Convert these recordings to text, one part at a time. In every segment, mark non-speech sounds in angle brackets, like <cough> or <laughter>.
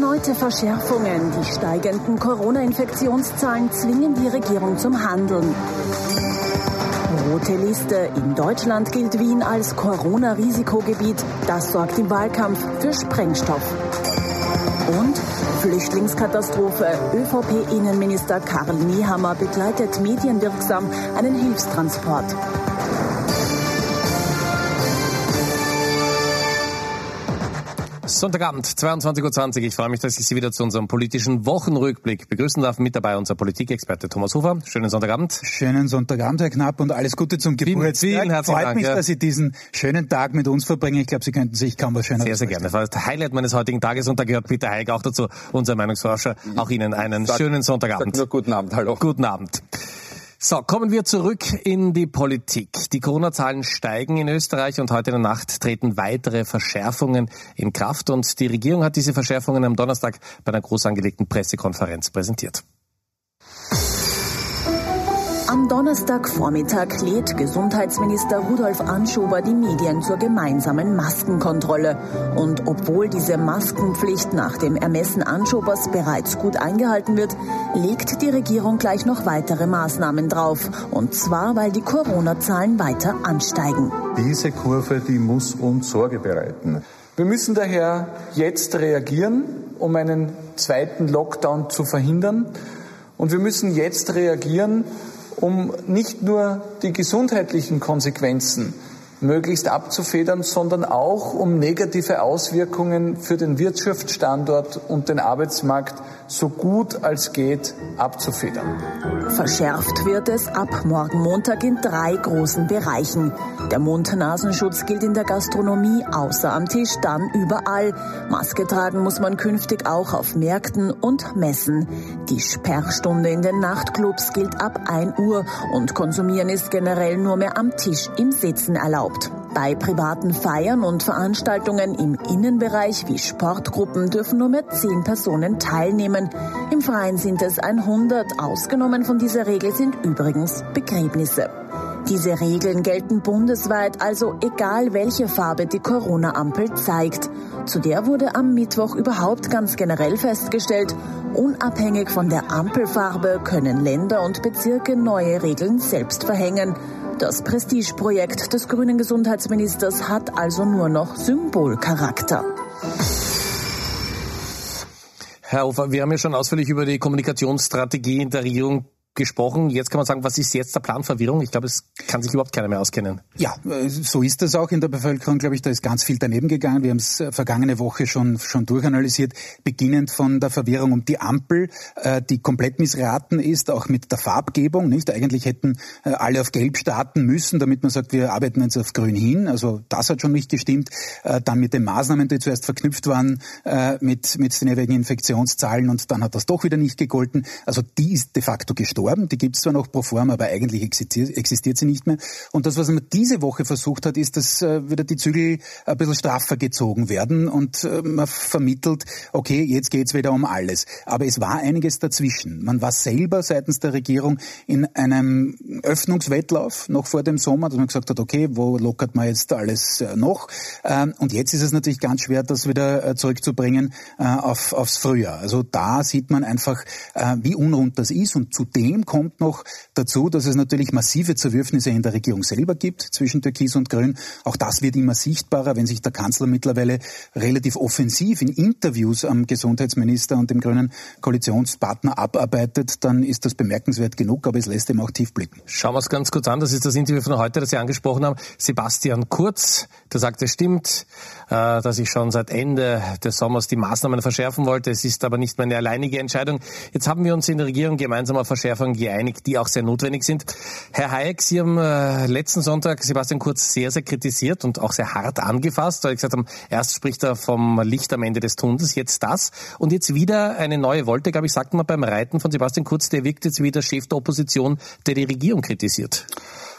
Erneute Verschärfungen. Die steigenden Corona-Infektionszahlen zwingen die Regierung zum Handeln. Rote Liste. In Deutschland gilt Wien als Corona-Risikogebiet. Das sorgt im Wahlkampf für Sprengstoff. Und Flüchtlingskatastrophe. ÖVP-Innenminister Karl Niehammer begleitet medienwirksam einen Hilfstransport. Sonntagabend, 22.20 Uhr. Ich freue mich, dass ich Sie wieder zu unserem politischen Wochenrückblick begrüßen darf. Mit dabei unser Politikexperte Thomas Hofer. Schönen Sonntagabend. Schönen Sonntagabend, Herr Knapp, und alles Gute zum Geburtstag. Vielen herzlichen Freut Dank, mich, ja. dass Sie diesen schönen Tag mit uns verbringen. Ich glaube, Sie könnten sich kaum was Schöneres Sehr, sehr gerne. Das war das Highlight meines heutigen Tages und da gehört Peter Heik auch dazu, unser Meinungsforscher. Auch Ihnen einen Sag- schönen Sonntagabend. Sag nur guten Abend, hallo. Guten Abend. So, kommen wir zurück in die Politik. Die Corona-Zahlen steigen in Österreich und heute in der Nacht treten weitere Verschärfungen in Kraft und die Regierung hat diese Verschärfungen am Donnerstag bei einer groß angelegten Pressekonferenz präsentiert. Am Donnerstagvormittag lädt Gesundheitsminister Rudolf Anschober die Medien zur gemeinsamen Maskenkontrolle. Und obwohl diese Maskenpflicht nach dem Ermessen Anschobers bereits gut eingehalten wird, legt die Regierung gleich noch weitere Maßnahmen drauf. Und zwar, weil die Corona-Zahlen weiter ansteigen. Diese Kurve, die muss uns Sorge bereiten. Wir müssen daher jetzt reagieren, um einen zweiten Lockdown zu verhindern. Und wir müssen jetzt reagieren, um nicht nur die gesundheitlichen Konsequenzen möglichst abzufedern, sondern auch um negative Auswirkungen für den Wirtschaftsstandort und den Arbeitsmarkt so gut als geht abzufedern. Verschärft wird es ab morgen Montag in drei großen Bereichen. Der Mund-Nasenschutz gilt in der Gastronomie außer am Tisch, dann überall. Maske tragen muss man künftig auch auf Märkten und Messen. Die Sperrstunde in den Nachtclubs gilt ab 1 Uhr und konsumieren ist generell nur mehr am Tisch im Sitzen erlaubt. Bei privaten Feiern und Veranstaltungen im Innenbereich wie Sportgruppen dürfen nur mehr 10 Personen teilnehmen. Im Freien sind es 100. Ausgenommen von dieser Regel sind übrigens Begräbnisse. Diese Regeln gelten bundesweit, also egal welche Farbe die Corona-Ampel zeigt. Zu der wurde am Mittwoch überhaupt ganz generell festgestellt, unabhängig von der Ampelfarbe können Länder und Bezirke neue Regeln selbst verhängen. Das Prestigeprojekt des grünen Gesundheitsministers hat also nur noch Symbolcharakter. Herr Hofer, wir haben ja schon ausführlich über die Kommunikationsstrategie in der Regierung gesprochen. Jetzt kann man sagen, was ist jetzt der Plan Verwirrung? Ich glaube, es kann sich überhaupt keiner mehr auskennen. Ja, äh, so ist das auch in der Bevölkerung, glaube ich. Da ist ganz viel daneben gegangen. Wir haben es äh, vergangene Woche schon, schon durchanalysiert. Beginnend von der Verwirrung um die Ampel, äh, die komplett missraten ist, auch mit der Farbgebung. Nicht? Eigentlich hätten alle auf Gelb starten müssen, damit man sagt, wir arbeiten jetzt auf Grün hin. Also das hat schon nicht gestimmt. Dann mit den Maßnahmen, die zuerst verknüpft waren mit, mit den jeweiligen Infektionszahlen und dann hat das doch wieder nicht gegolten. Also die ist de facto gestorben. Die gibt es zwar noch pro forma, aber eigentlich existiert, existiert sie nicht mehr. Und das, was man diese Woche versucht hat, ist, dass äh, wieder die Zügel ein bisschen straffer gezogen werden und äh, man vermittelt, okay, jetzt geht's wieder um alles. Aber es war einiges dazwischen. Man war selber seitens der Regierung in einem Öffnungswettlauf noch vor dem Sommer, dass man gesagt hat, okay, wo lockert man jetzt alles äh, noch? Ähm, und jetzt ist es natürlich ganz schwer, das wieder äh, zurückzubringen äh, auf, aufs Frühjahr. Also da sieht man einfach, äh, wie unrund das ist. Und zudem kommt noch dazu, dass es natürlich massive Zerwürfnisse in der Regierung selber gibt zwischen Türkis und Grün. Auch das wird immer sichtbarer, wenn sich der Kanzler mittlerweile relativ offensiv in Interviews am Gesundheitsminister und dem grünen Koalitionspartner abarbeitet, dann ist das bemerkenswert genug, aber es lässt ihm auch tief blicken. Schauen wir es ganz kurz an. Das ist das Interview von heute, das Sie angesprochen haben. Sebastian Kurz, der sagt, es stimmt, äh, dass ich schon seit Ende des Sommers die Maßnahmen verschärfen wollte. Es ist aber nicht meine alleinige Entscheidung. Jetzt haben wir uns in der Regierung gemeinsam auf Verschärfungen geeinigt, die auch sehr notwendig sind. Herr Hayek, Sie haben äh, letzten Sonntag Sebastian Kurz sehr, sehr kritisiert und auch sehr hart angefasst, weil Sie gesagt haben, erst spricht er vom Licht am Ende des Tunnels, jetzt das. Und jetzt wieder eine neue Wolte, glaube ich, sagt man beim Reiten von Sebastian Kurz, der wirkt jetzt wie der Chef der Opposition, der die Regierung kritisiert.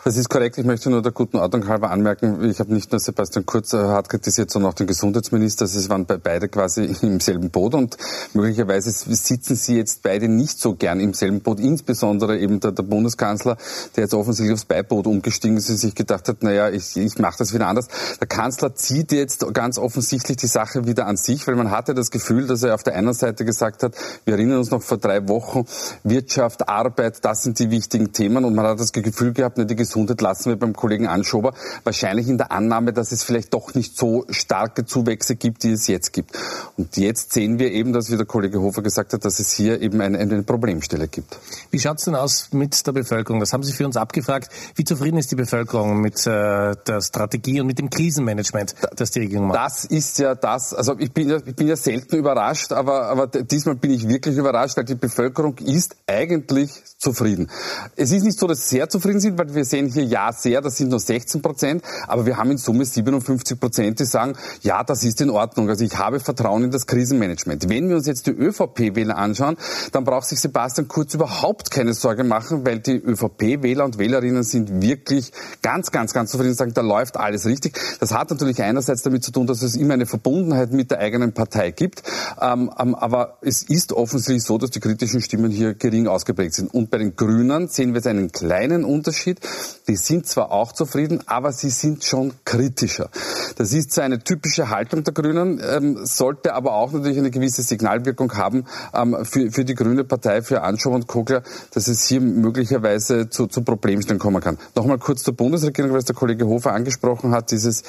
Das ist korrekt. Ich möchte nur der guten Ordnung halber anmerken, ich habe nicht nur Sebastian Kurz äh, hart kritisiert, sondern auch den Gesundheitsminister. Sie waren beide quasi <laughs> im selben Boot und möglicherweise sitzen sie jetzt beide nicht so gern im selben Boot, insbesondere eben der, der Bundeskanzler, der jetzt offensichtlich aufs Beiboot umgestiegen ist und sich gedacht hat, naja, ich, ich mache das wieder anders. Der Kanzler zieht jetzt ganz offensichtlich die Sache wieder an sich, weil man hatte das Gefühl, dass er auf der einen Seite gesagt hat, wir erinnern uns noch vor drei Wochen, Wirtschaft, Arbeit, das sind die wichtigen Themen und man hat das Gefühl gehabt, ne, die Gesundheit lassen wir beim Kollegen Anschober, wahrscheinlich in der Annahme, dass es vielleicht doch nicht so starke Zuwächse gibt, die es jetzt gibt. Und jetzt sehen wir eben, dass, wie der Kollege Hofer gesagt hat, dass es hier eben eine, eine Problemstelle gibt. Wie schaut es denn aus mit der Bevölkerung? Das haben Sie für uns abgefragt. Wie zufrieden ist die Bevölkerung mit äh, der Strategie und mit dem Krisenmanagement, das die Regierung macht? Das ist ja das, also ich bin ja, ich bin ja selten überrascht, aber, aber diesmal bin ich wirklich überrascht, weil die Bevölkerung ist eigentlich zufrieden. Es ist nicht so, dass sie sehr zufrieden sind, weil wir sehen hier ja sehr, das sind nur 16 Prozent, aber wir haben in Summe 57 Prozent, die sagen, ja, das ist in Ordnung. Also ich habe Vertrauen in das Krisenmanagement. Wenn wir uns jetzt die ÖVP-Wähler anschauen, dann braucht sich Sebastian Kurz überhaupt keine Sorge machen, weil die ÖVP-Wähler und Wählerinnen sind wirklich ganz, ganz, ganz zufrieden und sagen, da läuft alles richtig. Das hat natürlich einerseits damit zu tun, dass es immer eine Verbundenheit mit der eigenen Partei gibt, ähm, ähm, aber es ist offensichtlich so, dass die kritischen Stimmen hier gering ausgeprägt sind. Und bei den Grünen sehen wir jetzt einen kleinen Unterschied. Die sind zwar auch zufrieden, aber sie sind schon kritischer. Das ist so eine typische Haltung der Grünen, ähm, sollte aber auch natürlich eine gewisse Signalwirkung haben ähm, für, für die Grüne Partei, für Anschow und Kogler, dass es hier möglicherweise zu, zu Problemstellen kommen kann. Nochmal kurz zur Bundesregierung, weil es der Kollege Hofer angesprochen hat, dieses,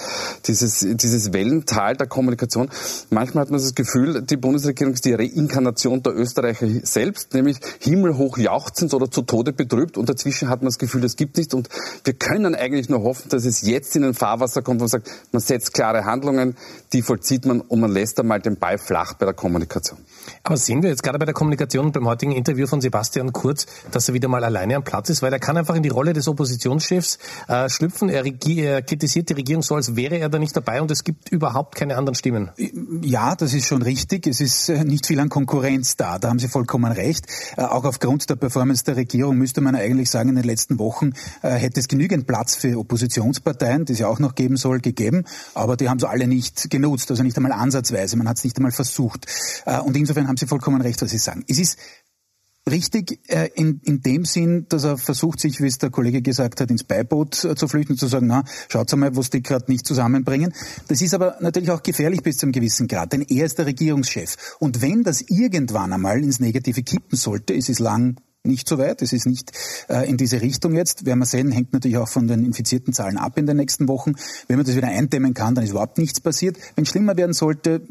dieses, dieses Wellental der Kommunikation. Manchmal hat man das Gefühl, die Bundesregierung ist die Reinkarnation der Österreicher selbst, nämlich himmelhoch jauchzend oder zu Tode betrübt und dazwischen hat man das Gefühl, das gibt nichts und wir können eigentlich nur hoffen, dass es jetzt in ein Fahrwasser kommt, wo man sagt, man setzt klare Handlungen, die vollzieht man und man lässt einmal den Ball flach bei der Kommunikation. Aber sehen wir jetzt gerade bei der Kommunikation beim heutigen Interview von Sebastian Kurz, dass er wieder mal alleine am Platz ist, weil er kann einfach in die Rolle des Oppositionschefs äh, schlüpfen. Er, er, kritisiert die Regierung so, als wäre er da nicht dabei und es gibt überhaupt keine anderen Stimmen. Ja, das ist schon richtig. Es ist äh, nicht viel an Konkurrenz da. Da haben Sie vollkommen recht. Äh, auch aufgrund der Performance der Regierung müsste man eigentlich sagen, in den letzten Wochen äh, hätte es genügend Platz für Oppositionsparteien, die es ja auch noch geben soll, gegeben. Aber die haben es alle nicht genutzt, also nicht einmal ansatzweise. Man hat es nicht einmal versucht. Und insofern haben Sie vollkommen recht, was Sie sagen. Es ist richtig äh, in, in dem Sinn, dass er versucht, sich, wie es der Kollege gesagt hat, ins Beiboot äh, zu flüchten, zu sagen, na, schaut mal, was die gerade nicht zusammenbringen. Das ist aber natürlich auch gefährlich bis zu einem gewissen Grad, denn er ist der Regierungschef. Und wenn das irgendwann einmal ins Negative kippen sollte, es ist lang nicht so weit. Es ist nicht äh, in diese Richtung jetzt. Werden wir sehen, hängt natürlich auch von den infizierten Zahlen ab in den nächsten Wochen. Wenn man das wieder eindämmen kann, dann ist überhaupt nichts passiert. Wenn es schlimmer werden sollte,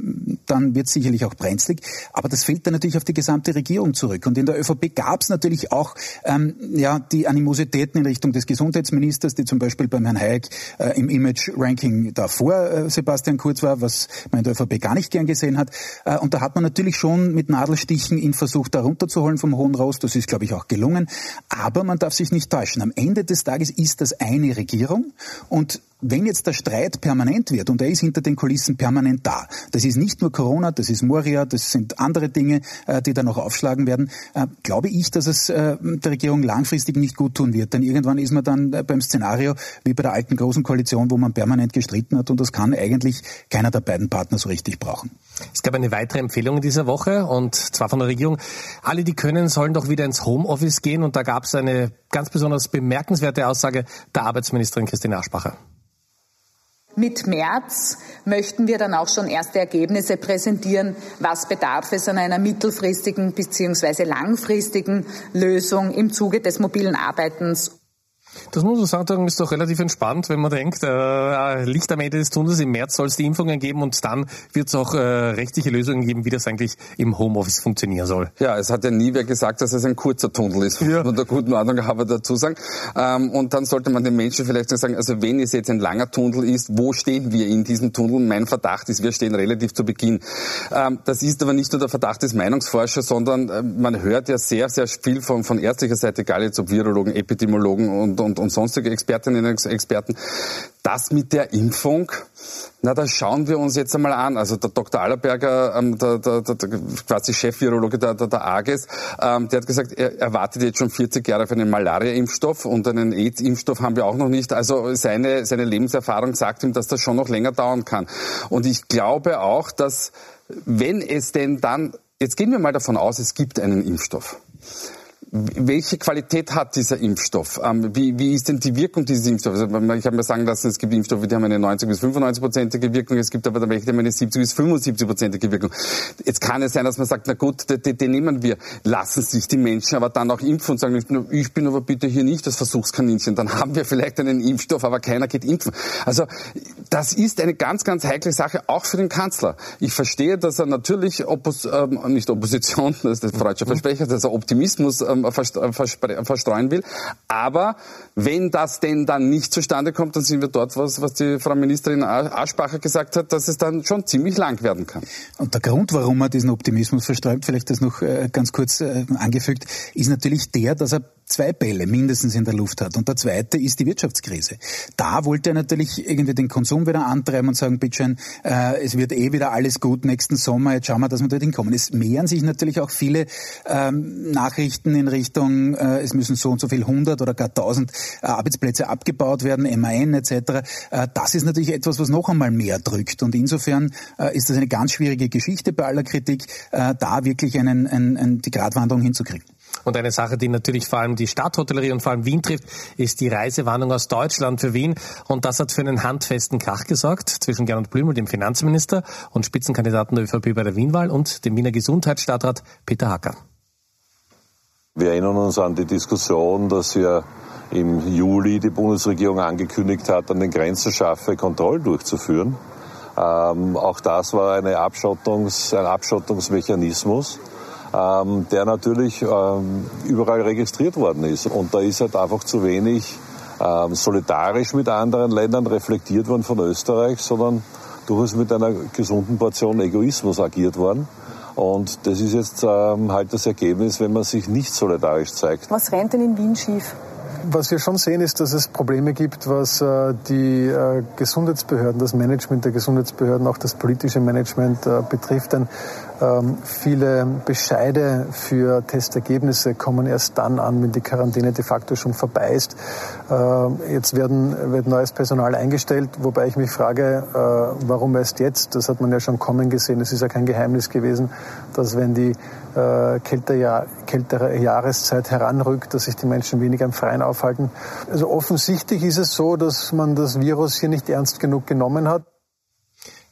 dann wird es sicherlich auch brenzlig. Aber das fällt dann natürlich auf die gesamte Regierung zurück. Und in der ÖVP gab es natürlich auch ähm, ja, die Animositäten in Richtung des Gesundheitsministers, die zum Beispiel beim Herrn Hayek äh, im Image-Ranking davor äh, Sebastian Kurz war, was man in der ÖVP gar nicht gern gesehen hat. Äh, und da hat man natürlich schon mit Nadelstichen ihn versucht, da runterzuholen vom Hohen Rost. Das ist, glaube ich, auch gelungen. Aber man darf sich nicht täuschen. Am Ende des Tages ist das eine Regierung und wenn jetzt der Streit permanent wird, und er ist hinter den Kulissen permanent da, das ist nicht nur Corona, das ist Moria, das sind andere Dinge, äh, die da noch aufschlagen werden, äh, glaube ich, dass es äh, der Regierung langfristig nicht gut tun wird. Denn irgendwann ist man dann beim Szenario wie bei der alten großen Koalition, wo man permanent gestritten hat und das kann eigentlich keiner der beiden Partner so richtig brauchen. Es gab eine weitere Empfehlung in dieser Woche und zwar von der Regierung. Alle, die können, sollen doch wieder ins Homeoffice gehen und da gab es eine ganz besonders bemerkenswerte Aussage der Arbeitsministerin Christine Aschbacher. Mit März möchten wir dann auch schon erste Ergebnisse präsentieren. Was bedarf es an einer mittelfristigen bzw. langfristigen Lösung im Zuge des mobilen Arbeitens das muss man sagen, ist doch relativ entspannt, wenn man denkt, äh, Licht am Ende des Tunnels, im März soll es die Impfungen geben und dann wird es auch äh, rechtliche Lösungen geben, wie das eigentlich im Homeoffice funktionieren soll. Ja, es hat ja nie wer gesagt, dass es ein kurzer Tunnel ist, ja. von der guten Ordnung habe dazu sagen. Ähm, und dann sollte man den Menschen vielleicht sagen, also wenn es jetzt ein langer Tunnel ist, wo stehen wir in diesem Tunnel? Mein Verdacht ist, wir stehen relativ zu Beginn. Ähm, das ist aber nicht nur der Verdacht des Meinungsforschers, sondern äh, man hört ja sehr, sehr viel von, von ärztlicher Seite, egal jetzt ob Virologen, Epidemiologen und, und und sonstige Expertinnen und Experten. Das mit der Impfung, na, da schauen wir uns jetzt einmal an. Also der Dr. Allerberger, ähm, der, der, der, der quasi Chefvirologe der, der, der AGES, ähm, der hat gesagt, er, er wartet jetzt schon 40 Jahre auf einen Malaria-Impfstoff und einen AIDS-Impfstoff haben wir auch noch nicht. Also seine, seine Lebenserfahrung sagt ihm, dass das schon noch länger dauern kann. Und ich glaube auch, dass wenn es denn dann, jetzt gehen wir mal davon aus, es gibt einen Impfstoff welche Qualität hat dieser Impfstoff? Ähm, wie, wie ist denn die Wirkung dieses Impfstoffs? Also, ich habe mir sagen lassen, es gibt Impfstoffe, die haben eine 90 bis 95-prozentige Wirkung, es gibt aber welche, die haben eine 70 bis 75-prozentige Wirkung. Jetzt kann es sein, dass man sagt, na gut, den, nehmen wir. Lassen sich die Menschen aber dann auch impfen und sagen, ich bin, ich bin aber bitte hier nicht das Versuchskaninchen. Dann haben wir vielleicht einen Impfstoff, aber keiner geht impfen. Also das ist eine ganz, ganz heikle Sache, auch für den Kanzler. Ich verstehe, dass er natürlich Oppos, ähm, nicht Opposition, <laughs> das ist der freudsche Versprecher, dass er Optimismus ähm, verstreuen will. Aber wenn das denn dann nicht zustande kommt, dann sind wir dort, was, was die Frau Ministerin Aschbacher gesagt hat, dass es dann schon ziemlich lang werden kann. Und der Grund, warum er diesen Optimismus verstreut, vielleicht das noch äh, ganz kurz äh, angefügt, ist natürlich der, dass er zwei Bälle mindestens in der Luft hat. Und der zweite ist die Wirtschaftskrise. Da wollte er natürlich irgendwie den Konsum wieder antreiben und sagen, bitteschön, äh, es wird eh wieder alles gut nächsten Sommer, jetzt schauen wir, dass wir dort hinkommen. Es mehren sich natürlich auch viele ähm, Nachrichten in Richtung, äh, es müssen so und so viel hundert oder gar tausend äh, Arbeitsplätze abgebaut werden, MAN etc. Äh, das ist natürlich etwas, was noch einmal mehr drückt. Und insofern äh, ist das eine ganz schwierige Geschichte bei aller Kritik, äh, da wirklich einen, einen, einen, die Gratwanderung hinzukriegen. Und eine Sache, die natürlich vor allem die Stadthotellerie und vor allem Wien trifft, ist die Reisewarnung aus Deutschland für Wien. Und das hat für einen handfesten Krach gesorgt zwischen Gernot Blümel, dem Finanzminister und Spitzenkandidaten der ÖVP bei der Wienwahl und dem Wiener Gesundheitsstadtrat Peter Hacker. Wir erinnern uns an die Diskussion, dass ja im Juli die Bundesregierung angekündigt hat, an den Grenzen scharfe Kontrollen durchzuführen. Ähm, auch das war eine Abschottungs-, ein Abschottungsmechanismus ähm, der natürlich ähm, überall registriert worden ist. Und da ist halt einfach zu wenig ähm, solidarisch mit anderen Ländern reflektiert worden von Österreich, sondern durchaus mit einer gesunden Portion Egoismus agiert worden. Und das ist jetzt ähm, halt das Ergebnis, wenn man sich nicht solidarisch zeigt. Was rennt denn in Wien schief? Was wir schon sehen, ist, dass es Probleme gibt, was äh, die äh, Gesundheitsbehörden, das Management der Gesundheitsbehörden, auch das politische Management äh, betrifft. Denn viele Bescheide für Testergebnisse kommen erst dann an, wenn die Quarantäne de facto schon vorbei ist. Äh, jetzt werden, wird neues Personal eingestellt, wobei ich mich frage, äh, warum erst jetzt? Das hat man ja schon kommen gesehen. Es ist ja kein Geheimnis gewesen, dass wenn die äh, kältere, kältere Jahreszeit heranrückt, dass sich die Menschen weniger im Freien aufhalten. Also offensichtlich ist es so, dass man das Virus hier nicht ernst genug genommen hat.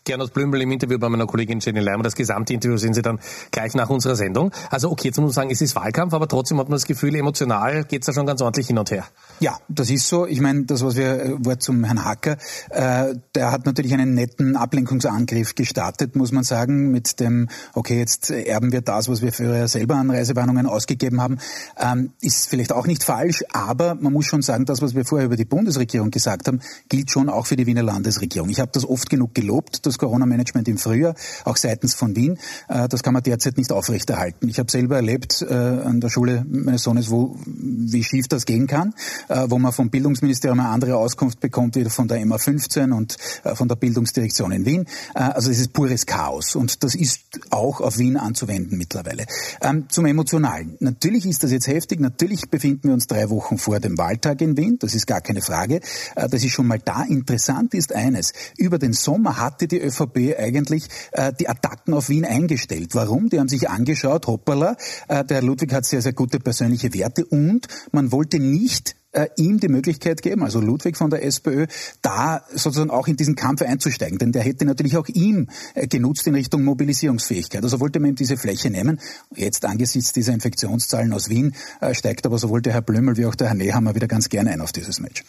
Gernot Blümel im Interview bei meiner Kollegin Jenny Leimer. Das gesamte Interview sehen Sie dann gleich nach unserer Sendung. Also okay, jetzt muss man sagen, es ist Wahlkampf, aber trotzdem hat man das Gefühl, emotional geht es da schon ganz ordentlich hin und her. Ja, das ist so. Ich meine, das, was wir äh, Wort zum Herrn Hacker, äh, der hat natürlich einen netten Ablenkungsangriff gestartet, muss man sagen, mit dem, okay, jetzt erben wir das, was wir früher selber an Reisewarnungen ausgegeben haben. Ähm, ist vielleicht auch nicht falsch, aber man muss schon sagen, das, was wir vorher über die Bundesregierung gesagt haben, gilt schon auch für die Wiener Landesregierung. Ich habe das oft genug gelobt, das Corona-Management im Frühjahr, auch seitens von Wien. Äh, das kann man derzeit nicht aufrechterhalten. Ich habe selber erlebt äh, an der Schule meines Sohnes, wo, wie schief das gehen kann äh, wo man vom Bildungsministerium eine andere Auskunft bekommt, wie von der MA15 und von der Bildungsdirektion in Wien. Also es ist pures Chaos und das ist auch auf Wien anzuwenden mittlerweile. Ähm, zum Emotionalen. Natürlich ist das jetzt heftig, natürlich befinden wir uns drei Wochen vor dem Wahltag in Wien, das ist gar keine Frage. Das ist schon mal da. Interessant ist eines, über den Sommer hatte die ÖVP eigentlich äh, die Attacken auf Wien eingestellt. Warum? Die haben sich angeschaut, hoppala, äh, der Ludwig hat sehr, sehr gute persönliche Werte und man wollte nicht äh, ihm die Möglichkeit geben, also Ludwig von der SPÖ, da sozusagen auch in diesen Kampf einzusteigen. Denn der hätte natürlich auch ihm äh, genutzt in Richtung Mobilisierungsfähigkeit. Also wollte man ihm diese Fläche nehmen. Jetzt angesichts dieser Infektionszahlen aus Wien äh, steigt aber sowohl der Herr Blömel wie auch der Herr Nehammer wieder ganz gerne ein auf dieses Match.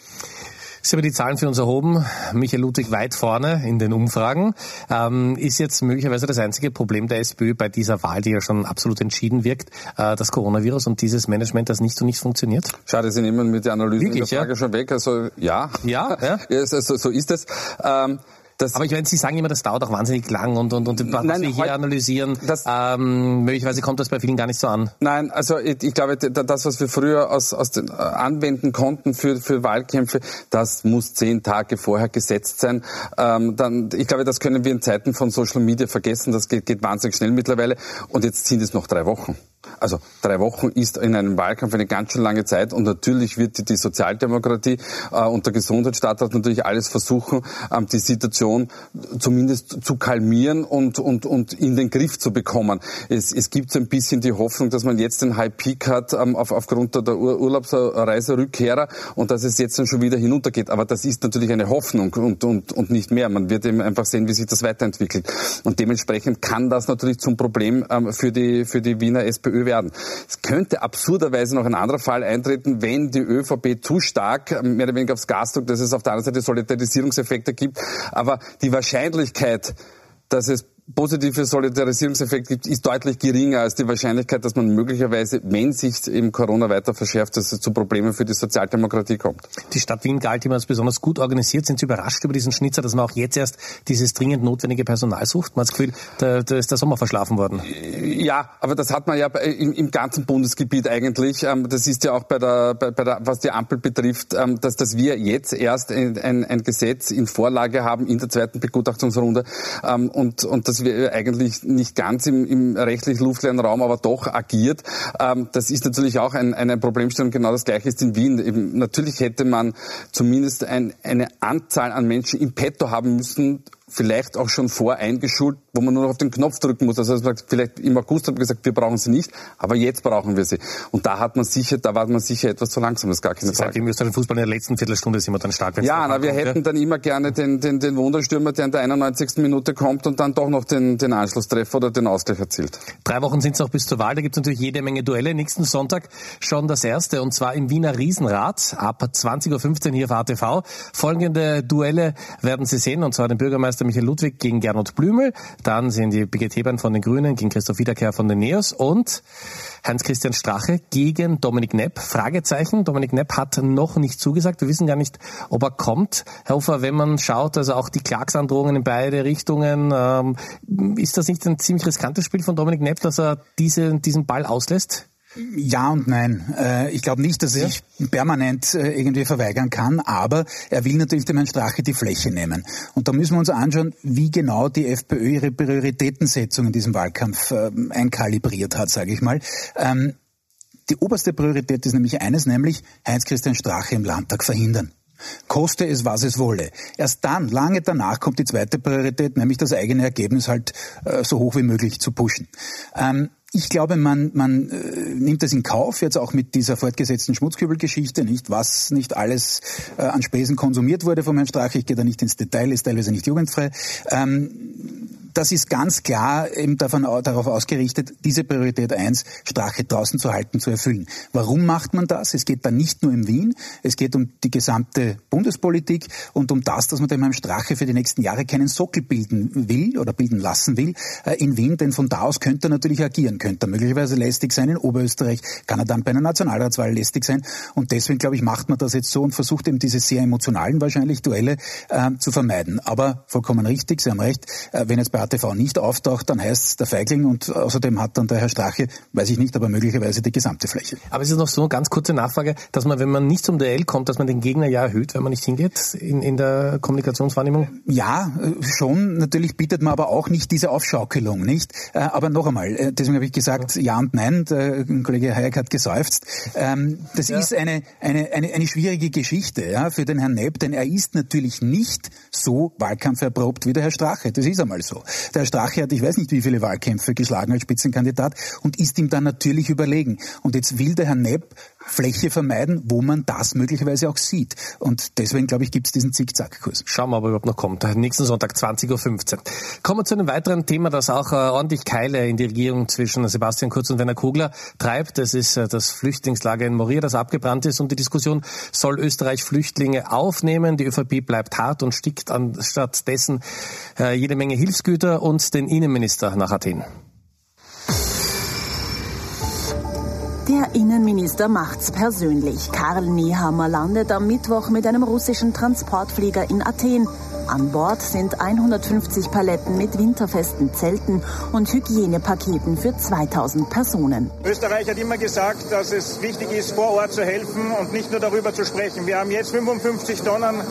Sie haben die Zahlen für uns erhoben. Michael Ludwig weit vorne in den Umfragen. Ähm, ist jetzt möglicherweise das einzige Problem der SPÖ bei dieser Wahl, die ja schon absolut entschieden wirkt, äh, das Coronavirus und dieses Management, das nicht so nicht funktioniert? Schade, Sie nehmen mit der Analyse Wirklich, der Frage ja? schon weg. Also ja, ja, ja? <laughs> ja so, so ist es. Ähm, Das Aber ich meine, Sie sagen immer, das dauert auch wahnsinnig lang und, und, und was Nein, wir hier analysieren, das, ähm, möglicherweise kommt das bei vielen gar nicht so an. Nein, also ich, ich glaube, das, was wir früher aus, aus den, äh, anwenden konnten für, für Wahlkämpfe, das muss zehn Tage vorher gesetzt sein. Ähm, dann, ich glaube, das können wir in Zeiten von Social Media vergessen. Das geht, geht wahnsinnig schnell mittlerweile. Und jetzt sind es noch drei Wochen. Also drei Wochen ist in einem Wahlkampf eine ganz schön lange Zeit und natürlich wird die Sozialdemokratie äh, und der Gesundheitsstaatsrat natürlich alles versuchen, ähm, die Situation zumindest zu kalmieren und, und, und in den Griff zu bekommen. Es, es gibt so ein bisschen die Hoffnung, dass man jetzt den High Peak hat ähm, auf, aufgrund der Ur Urlaubsreiserückkehrer und dass es jetzt dann schon wieder hinuntergeht. Aber das ist natürlich eine Hoffnung und, und, und nicht mehr. Man wird eben einfach sehen, wie sich das weiterentwickelt. Und dementsprechend kann das natürlich zum Problem ähm, für, die, für die Wiener SPÖ werden. Es könnte absurderweise noch ein anderer Fall eintreten, wenn die ÖVP zu stark mehr oder weniger aufs Gas drückt, dass es auf der anderen Seite Solidarisierungseffekte gibt. Aber die Wahrscheinlichkeit, dass es positive Solidarisierungseffekt gibt, ist deutlich geringer als die Wahrscheinlichkeit, dass man möglicherweise, wenn sich eben Corona weiter verschärft, dass es zu Problemen für die Sozialdemokratie kommt. Die Stadt Wien galt immer als besonders gut organisiert. Sind Sie überrascht über diesen Schnitzer, dass man auch jetzt erst dieses dringend notwendige Personal sucht? Man hat das Gefühl, da, da ist der Sommer verschlafen worden. Ja, aber das hat man ja im, im ganzen Bundesgebiet eigentlich. Ähm, das ist ja auch bei der, bei, bei der was die Ampel betrifft, ähm, dass, dass wir jetzt erst ein, ein, ein Gesetz in Vorlage haben in der zweiten Begutachtungsrunde ähm, und, und das wir eigentlich nicht ganz im, im rechtlich luftleeren Raum, aber doch agiert. Das ist natürlich auch ein, eine Problemstellung. Genau das Gleiche ist in Wien. Eben, natürlich hätte man zumindest ein, eine Anzahl an Menschen im Petto haben müssen, vielleicht auch schon voreingeschult, wo man nur noch auf den Knopf drücken muss. Also vielleicht im August hat man gesagt, wir brauchen sie nicht, aber jetzt brauchen wir sie. Und da hat man sicher, da war man sicher etwas zu langsam, das ist gar keine Frage. Im österreichischen Fußball in der letzten Viertelstunde sind wir dann stark. Ja, na, wir hätten dann immer gerne den, den, den Wunderstürmer, der in der 91. Minute kommt und dann doch noch den, den Anschlusstreffer oder den Ausgleich erzielt. Drei Wochen sind es noch bis zur Wahl, da gibt es natürlich jede Menge Duelle. Nächsten Sonntag schon das erste und zwar im Wiener Riesenrad ab 20.15 Uhr hier auf ATV. Folgende Duelle werden Sie sehen und zwar den Bürgermeister Michael Ludwig gegen Gernot Blümel, dann sind die BGT-Bahn von den Grünen gegen Christoph Wiederkehr von den Neos und Heinz-Christian Strache gegen Dominik Nepp. Fragezeichen. Dominik Nepp hat noch nicht zugesagt. Wir wissen gar nicht, ob er kommt. Herr Hofer, wenn man schaut, also auch die Klagsandrohungen in beide Richtungen, ähm, ist das nicht ein ziemlich riskantes Spiel von Dominik Nepp, dass er diese, diesen Ball auslässt? Ja und nein. Äh, ich glaube nicht, dass er sich permanent äh, irgendwie verweigern kann, aber er will natürlich dem Herrn Strache die Fläche nehmen. Und da müssen wir uns anschauen, wie genau die FPÖ ihre Prioritätensetzung in diesem Wahlkampf ähm, einkalibriert hat, sage ich mal. Ähm, die oberste Priorität ist nämlich eines, nämlich Heinz-Christian Strache im Landtag verhindern. Koste es, was es wolle. Erst dann, lange danach, kommt die zweite Priorität, nämlich das eigene Ergebnis halt äh, so hoch wie möglich zu pushen. Ähm, ich glaube, man, man äh, nimmt das in Kauf, jetzt auch mit dieser fortgesetzten Schmutzkübelgeschichte, nicht was nicht alles äh, an Spesen konsumiert wurde von Herrn Strache. Ich gehe da nicht ins Detail, ist teilweise nicht jugendfrei. Ähm, das ist ganz klar eben davon, darauf ausgerichtet, diese Priorität eins Strache draußen zu halten, zu erfüllen. Warum macht man das? Es geht da nicht nur um Wien, es geht um die gesamte Bundespolitik und um das, dass man dem Herrn Strache für die nächsten Jahre keinen Sockel bilden will oder bilden lassen will äh, in Wien, denn von da aus könnte er natürlich agieren, könnte er möglicherweise lästig sein in Oberösterreich, kann er dann bei einer Nationalratswahl lästig sein und deswegen, glaube ich, macht man das jetzt so und versucht eben diese sehr emotionalen wahrscheinlich Duelle äh, zu vermeiden. Aber vollkommen richtig, Sie haben recht, äh, wenn jetzt bei ATV nicht auftaucht, dann heißt es der Feigling und außerdem hat dann der Herr Strache, weiß ich nicht, aber möglicherweise die gesamte Fläche. Aber es ist noch so eine ganz kurze Nachfrage, dass man, wenn man nicht zum Duell kommt, dass man den Gegner ja erhöht, wenn man nicht hingeht in, in der Kommunikationswahrnehmung? Ja, äh, schon. Natürlich bietet man aber auch nicht diese Aufschaukelung, nicht? Äh, aber noch einmal, äh, deswegen habe ich gesagt, ja und nein, der Kollege Hayek hat geseufzt. Ähm, das ja. ist eine, eine, eine, eine schwierige Geschichte ja, für den Herrn Nepp, denn er ist natürlich nicht so wahlkampferprobt wie der Herr Strache. Das ist einmal so. Der Strache hat, ich weiß nicht wie viele Wahlkämpfe geschlagen als Spitzenkandidat und ist ihm dann natürlich überlegen. Und jetzt will der Herr Nepp Fläche vermeiden, wo man das möglicherweise auch sieht. Und deswegen, glaube ich, gibt es diesen Zickzackkurs. Schauen wir, ob er überhaupt noch kommt. Nächsten Sonntag, 20.15 Uhr. Kommen wir zu einem weiteren Thema, das auch äh, ordentlich Keile in die Regierung zwischen Sebastian Kurz und Werner Kogler treibt. Das ist äh, das Flüchtlingslager in Moria, das abgebrannt ist. Und die Diskussion, soll Österreich Flüchtlinge aufnehmen? Die ÖVP bleibt hart und stickt anstatt dessen äh, jede Menge Hilfsgüter und den Innenminister nach Athen. Der Innenminister macht's persönlich. Karl Nehammer landet am Mittwoch mit einem russischen Transportflieger in Athen. An Bord sind 150 Paletten mit winterfesten Zelten und Hygienepaketen für 2000 Personen. Österreich hat immer gesagt, dass es wichtig ist, vor Ort zu helfen und nicht nur darüber zu sprechen. Wir haben jetzt 55 Tonnen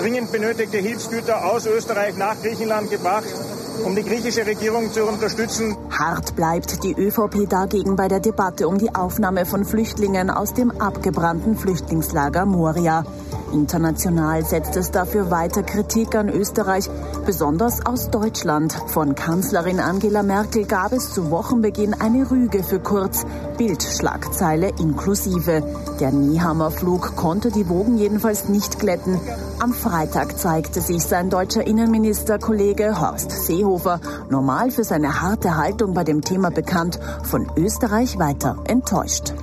dringend benötigte Hilfsgüter aus Österreich nach Griechenland gebracht um die griechische Regierung zu unterstützen. Hart bleibt die ÖVP dagegen bei der Debatte um die Aufnahme von Flüchtlingen aus dem abgebrannten Flüchtlingslager Moria. International setzt es dafür weiter Kritik an Österreich, besonders aus Deutschland. Von Kanzlerin Angela Merkel gab es zu Wochenbeginn eine Rüge für Kurz, Bildschlagzeile inklusive. Der Niehammer-Flug konnte die Wogen jedenfalls nicht glätten. Am Freitag zeigte sich sein deutscher Innenministerkollege Horst Seehofer, normal für seine harte Haltung bei dem Thema bekannt, von Österreich weiter enttäuscht.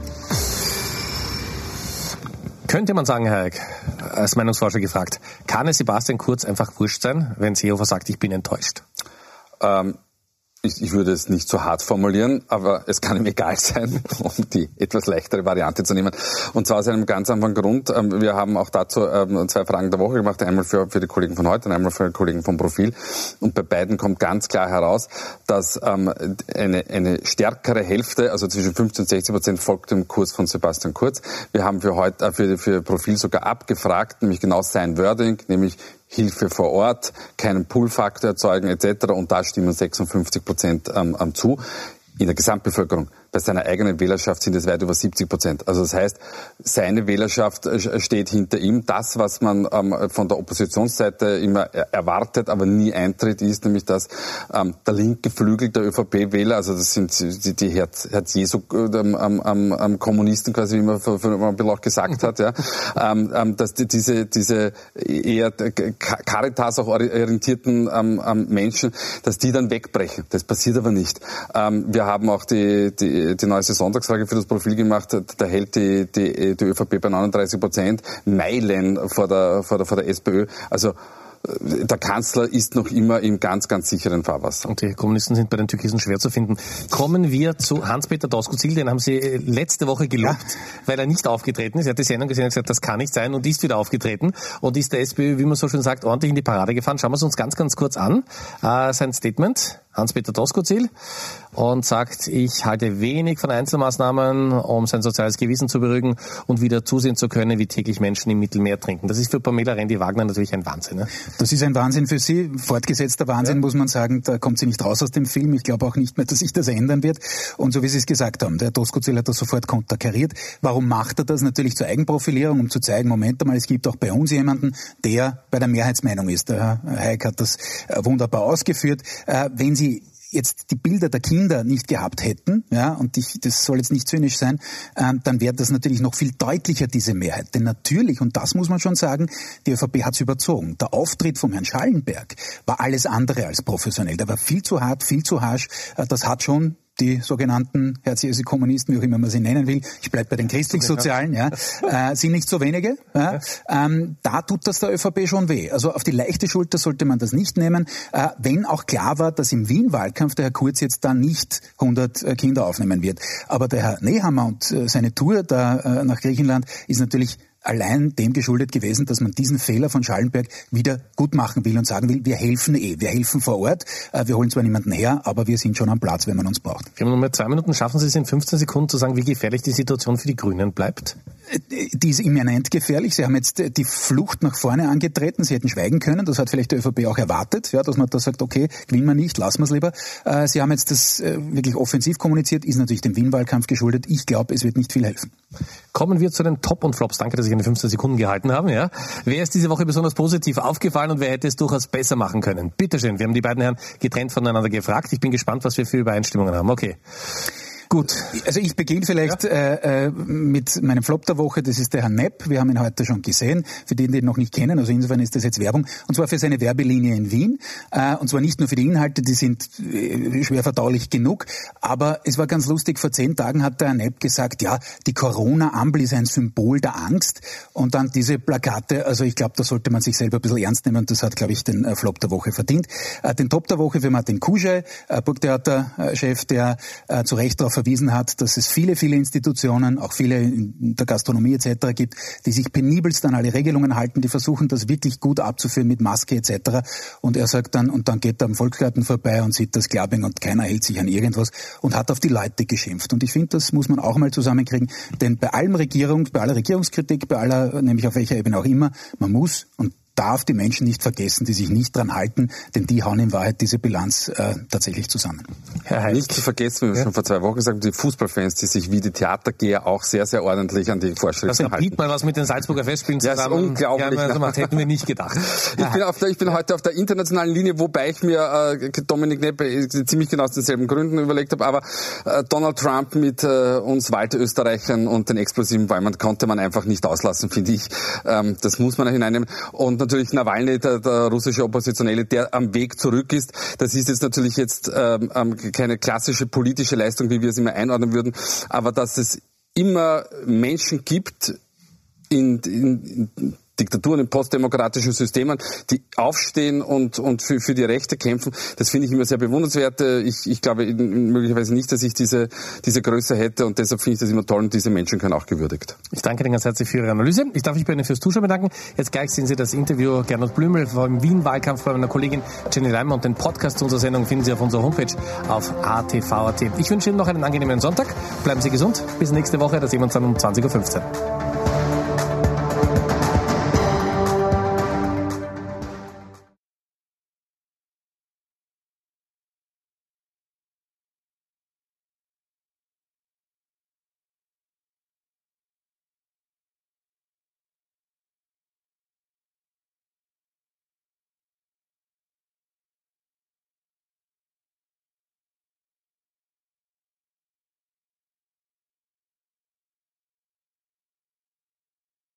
Könnte man sagen, Herr Eick, als Meinungsforscher gefragt, kann es Sebastian Kurz einfach wurscht sein, wenn Seehofer sagt, ich bin enttäuscht? Ähm, ich, ich würde es nicht so hart formulieren, aber es kann ihm egal sein, <laughs> um die etwas leichtere Variante zu nehmen. Und zwar aus einem ganz einfachen Grund. Ähm, wir haben auch dazu ähm, zwei Fragen der Woche gemacht, einmal für, für die Kollegen von heute und einmal für die Kollegen vom Profil. Und bei beiden kommt ganz klar heraus, dass ähm, eine, eine stärkere Hälfte, also zwischen 15 und 60 Prozent, folgt dem Kurs von Sebastian Kurz. Wir haben für heute, äh, für, für Profil sogar abgefragt, nämlich genau sein Wording, nämlich Hilfe vor Ort, keinen Pull-Faktor erzeugen etc. Und da stimmen 56 Prozent ähm, zu in der Gesamtbevölkerung bei seiner eigenen Wählerschaft sind es weit über 70 Prozent. Also das heißt, seine Wählerschaft äh, steht hinter ihm. Das, was man ähm, von der Oppositionsseite immer erwartet, aber nie eintritt, ist nämlich, dass ähm, der linke Flügel der ÖVP-Wähler, also das sind die, die Herz, Herz Jesu ähm, Kommunisten quasi, wie man ein bisschen auch gesagt hat, ja, <laughs> ähm, ähm, dass die, diese, diese eher Caritas auch orientierten ähm, Menschen, dass die dann wegbrechen. Das passiert aber nicht. Wir haben auch die, die die, neueste Sonntagsfrage für das Profil gemacht da hält die, die, die ÖVP bei 39 Prozent, Meilen vor der, vor der, vor der SPÖ. Also äh, der Kanzler ist noch immer im ganz, ganz sicheren Fahrwasser. Und die Kommunisten sind bei den Türkisen schwer zu finden. Kommen wir zu Hans-Peter Doskozil, den haben Sie äh, letzte Woche gelobt, ja. weil er nicht aufgetreten ist. Er hat die Sendung gesehen und gesagt, das kann nicht sein und ist wieder aufgetreten und ist der SPÖ, wie man so schön sagt, ordentlich in die Parade gefahren. Schauen wir es uns ganz, ganz kurz an. Äh, sein Statement. Hans-Peter Doskozil und sagt, ich halte wenig von Einzelmaßnahmen, um sein soziales Gewissen zu beruhigen und wieder zusehen zu können, wie täglich Menschen im Mittelmeer trinken. Das ist für Pamela Rendi-Wagner natürlich ein Wahnsinn. Ne? Das ist ein Wahnsinn für sie. Fortgesetzter Wahnsinn, ja. muss man sagen. Da kommt sie nicht raus aus dem Film. Ich glaube auch nicht mehr, dass sich das ändern wird. Und so wie Sie es gesagt haben, der Doskozil hat das sofort konterkariert. Warum macht er das? Natürlich zur Eigenprofilierung, um zu zeigen, Moment einmal, es gibt auch bei uns jemanden, der bei der Mehrheitsmeinung ist. Der Herr Heik hat das äh, wunderbar ausgeführt. Äh, wenn Sie sie jetzt die Bilder der Kinder nicht gehabt hätten, ja, und ich, das soll jetzt nicht zynisch sein, ähm, dann wäre das natürlich noch viel deutlicher, diese Mehrheit. Denn natürlich, und das muss man schon sagen, die ÖVP hat es überzogen. Der Auftritt von Herrn Schallenberg war alles andere als professionell. Der war viel zu hart, viel zu harsch. Äh, das hat schon die sogenannten herzliche Kommunisten, wie auch immer man sie nennen will, ich bleibe bei den christlich-sozialen, ja, äh, sind nicht so wenige. Ja. Ähm, da tut das der ÖVP schon weh. Also auf die leichte Schulter sollte man das nicht nehmen, äh, wenn auch klar war, dass im Wien-Wahlkampf der Herr Kurz jetzt da nicht 100 äh, Kinder aufnehmen wird. Aber der Herr Nehammer und äh, seine Tour da äh, nach Griechenland ist natürlich allein dem geschuldet gewesen, dass man diesen Fehler von Schallenberg wieder gut machen will und sagen will, wir helfen eh, wir helfen vor Ort, äh, wir holen zwar niemanden her, aber wir sind schon am Platz, wenn man uns braucht. Wir haben noch mal zwei Minuten, schaffen Sie es in 15 Sekunden zu sagen, wie gefährlich die Situation für die Grünen bleibt? Die ist immanent gefährlich. Sie haben jetzt die Flucht nach vorne angetreten. Sie hätten schweigen können. Das hat vielleicht der ÖVP auch erwartet, ja, dass man da sagt, okay, gewinnen wir nicht, lassen wir es lieber. Äh, Sie haben jetzt das äh, wirklich offensiv kommuniziert, ist natürlich dem Wien-Wahlkampf geschuldet. Ich glaube, es wird nicht viel helfen. Kommen wir zu den Top und Flops. Danke, dass Sie eine 15 Sekunden gehalten haben. Ja. Wer ist diese Woche besonders positiv aufgefallen und wer hätte es durchaus besser machen können? Bitte schön. Wir haben die beiden Herren getrennt voneinander gefragt. Ich bin gespannt, was wir für Übereinstimmungen haben. Okay. Gut, also ich beginne vielleicht ja. äh, äh, mit meinem Flop der Woche. Das ist der Herr Nepp. Wir haben ihn heute schon gesehen. Für den, die ihn noch nicht kennen, also insofern ist das jetzt Werbung. Und zwar für seine Werbelinie in Wien. Äh, und zwar nicht nur für die Inhalte, die sind äh, schwer verdaulich genug. Aber es war ganz lustig. Vor zehn Tagen hat der Herr Nepp gesagt, ja, die Corona-Ampel ist ein Symbol der Angst. Und dann diese Plakate. Also ich glaube, da sollte man sich selber ein bisschen ernst nehmen. Und das hat, glaube ich, den äh, Flop der Woche verdient. Äh, den Top der Woche für Martin Kusche, Burgtheaterchef, der zu Recht darauf verwiesen hat, dass es viele, viele Institutionen, auch viele in der Gastronomie etc. gibt, die sich penibelst an alle Regelungen halten, die versuchen, das wirklich gut abzuführen mit Maske etc. Und er sagt dann, und dann geht er am Volksgarten vorbei und sieht das Clubbing und keiner hält sich an irgendwas und hat auf die Leute geschimpft. Und ich finde, das muss man auch mal zusammenkriegen, denn bei allem Regierung, bei aller Regierungskritik, bei aller, nämlich auf welcher Ebene auch immer, man muss, und darf die Menschen nicht vergessen, die sich nicht dran halten, denn die hauen in Wahrheit diese Bilanz äh, tatsächlich zusammen. Herr Hecht. Nicht zu vergessen, wir ja. schon vor zwei Wochen gesagt, die Fußballfans, die sich wie die Theatergeher auch sehr, sehr ordentlich an die Vorschriften das halten. mal was mit den Salzburger Festspielen zusammen. Ja, ist unglaublich. Ja, das hätten wir nicht gedacht. <laughs> ich, bin auf der, ich bin heute auf der internationalen Linie, wobei ich mir äh, Dominik Neppe äh, ziemlich genau aus denselben Gründen überlegt habe, aber äh, Donald Trump mit äh, uns Waldösterreichern und den explosiven Bäumen konnte man einfach nicht auslassen, finde ich. Ähm, das muss man hineinnehmen. Und natürlich Nawalny, der, der russische Oppositionelle, der am Weg zurück ist. Das ist jetzt natürlich jetzt ähm, ähm, keine klassische politische Leistung, wie wir es immer einordnen würden, aber dass es immer Menschen gibt, in, in, in Diktaturen, in postdemokratischen Systemen, die aufstehen und, und für, für die Rechte kämpfen. Das finde ich immer sehr bewundernswert. Ich, ich glaube möglicherweise nicht, dass ich diese, diese Größe hätte und deshalb finde ich das immer toll und diese Menschen können auch gewürdigt. Ich danke Ihnen ganz herzlich für Ihre Analyse. Ich darf mich bei Ihnen fürs Zuschauen bedanken. Jetzt gleich sehen Sie das Interview Gernot Blümel vom Wien-Wahlkampf bei meiner Kollegin Jenny Reimer und den Podcast zu unserer Sendung finden Sie auf unserer Homepage auf atv.at. Ich wünsche Ihnen noch einen angenehmen Sonntag. Bleiben Sie gesund. Bis nächste Woche. Da sehen wir uns dann um 20.15 Uhr.